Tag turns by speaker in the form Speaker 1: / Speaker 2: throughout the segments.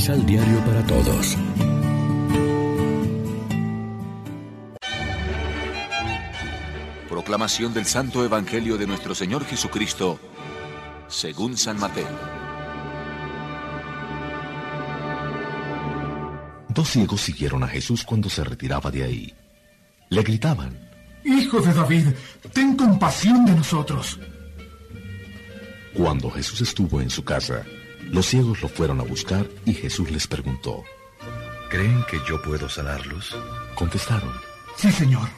Speaker 1: Misal Diario para Todos.
Speaker 2: Proclamación del Santo Evangelio de nuestro Señor Jesucristo, según San Mateo.
Speaker 3: Dos ciegos siguieron a Jesús cuando se retiraba de ahí. Le gritaban,
Speaker 4: Hijo de David, ten compasión de nosotros.
Speaker 3: Cuando Jesús estuvo en su casa, los ciegos lo fueron a buscar y Jesús les preguntó,
Speaker 5: ¿Creen que yo puedo sanarlos?
Speaker 3: Contestaron,
Speaker 4: Sí, Señor.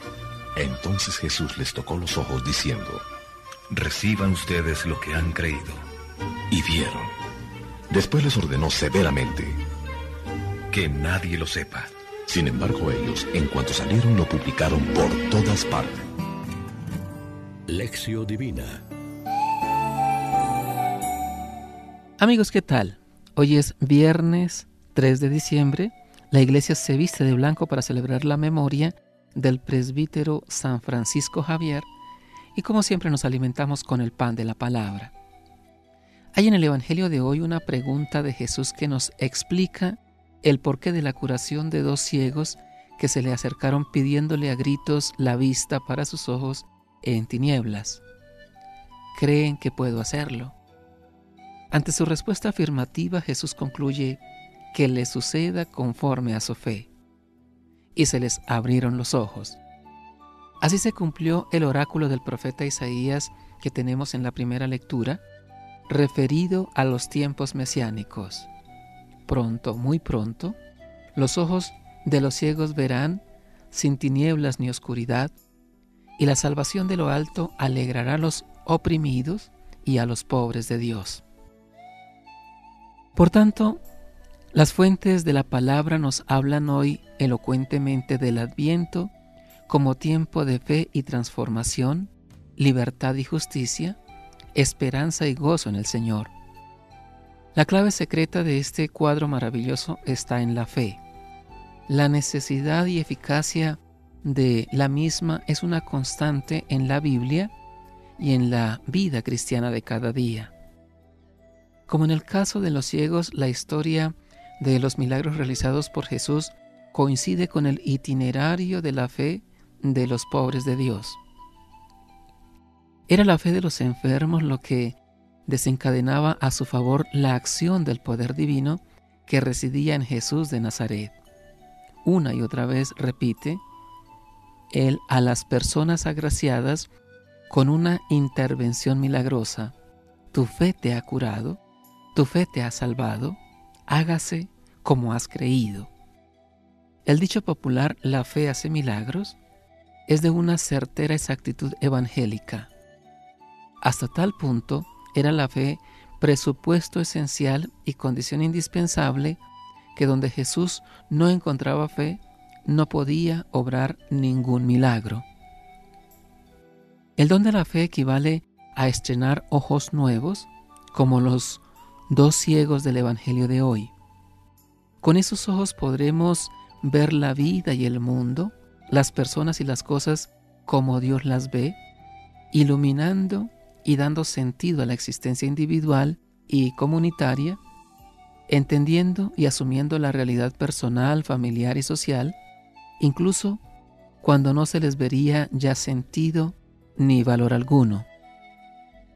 Speaker 3: Entonces Jesús les tocó los ojos diciendo,
Speaker 5: Reciban ustedes lo que han creído.
Speaker 3: y vieron. Después les ordenó severamente.
Speaker 5: Que nadie lo sepa.
Speaker 3: Sin embargo, ellos, en cuanto salieron, lo publicaron por todas partes.
Speaker 1: Lección Divina.
Speaker 6: Amigos, ¿qué tal? Hoy es viernes 3 de diciembre. La iglesia se viste de blanco para celebrar la memoria del presbítero San Francisco Javier y como siempre nos alimentamos con el pan de la palabra. Hay en el Evangelio de hoy una pregunta de Jesús que nos explica el porqué de la curación de dos ciegos que se le acercaron pidiéndole a gritos la vista para sus ojos en tinieblas. ¿Creen que puedo hacerlo? Ante su respuesta afirmativa, Jesús concluye que le suceda conforme a su fe. Y se les abrieron los ojos. Así se cumplió el oráculo del profeta Isaías que tenemos en la primera lectura, referido a los tiempos mesiánicos. Pronto, muy pronto, los ojos de los ciegos verán sin tinieblas ni oscuridad, y la salvación de lo alto alegrará a los oprimidos y a los pobres de Dios. Por tanto, las fuentes de la palabra nos hablan hoy elocuentemente del adviento como tiempo de fe y transformación, libertad y justicia, esperanza y gozo en el Señor. La clave secreta de este cuadro maravilloso está en la fe. La necesidad y eficacia de la misma es una constante en la Biblia y en la vida cristiana de cada día. Como en el caso de los ciegos, la historia de los milagros realizados por Jesús coincide con el itinerario de la fe de los pobres de Dios. Era la fe de los enfermos lo que desencadenaba a su favor la acción del poder divino que residía en Jesús de Nazaret. Una y otra vez repite, Él a las personas agraciadas con una intervención milagrosa, tu fe te ha curado, tu fe te ha salvado, hágase como has creído. El dicho popular, la fe hace milagros, es de una certera exactitud evangélica. Hasta tal punto era la fe presupuesto esencial y condición indispensable que donde Jesús no encontraba fe, no podía obrar ningún milagro. El don de la fe equivale a estrenar ojos nuevos, como los dos ciegos del Evangelio de hoy. Con esos ojos podremos ver la vida y el mundo, las personas y las cosas como Dios las ve, iluminando y dando sentido a la existencia individual y comunitaria, entendiendo y asumiendo la realidad personal, familiar y social, incluso cuando no se les vería ya sentido ni valor alguno.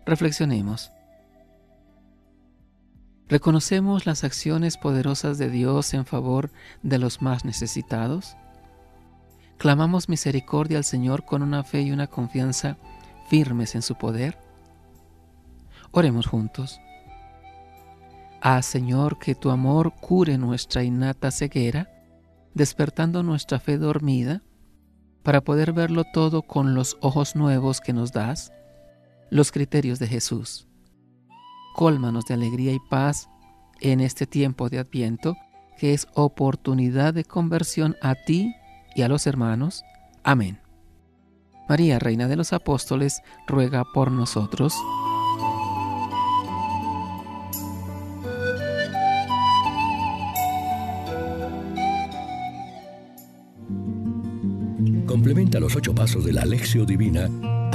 Speaker 6: Reflexionemos. ¿Reconocemos las acciones poderosas de Dios en favor de los más necesitados? ¿Clamamos misericordia al Señor con una fe y una confianza firmes en su poder? Oremos juntos. Ah, Señor, que tu amor cure nuestra innata ceguera, despertando nuestra fe dormida, para poder verlo todo con los ojos nuevos que nos das, los criterios de Jesús. Cólmanos de alegría y paz en este tiempo de Adviento, que es oportunidad de conversión a ti y a los hermanos. Amén. María, Reina de los Apóstoles, ruega por nosotros.
Speaker 1: Complementa los ocho pasos de la Alexio Divina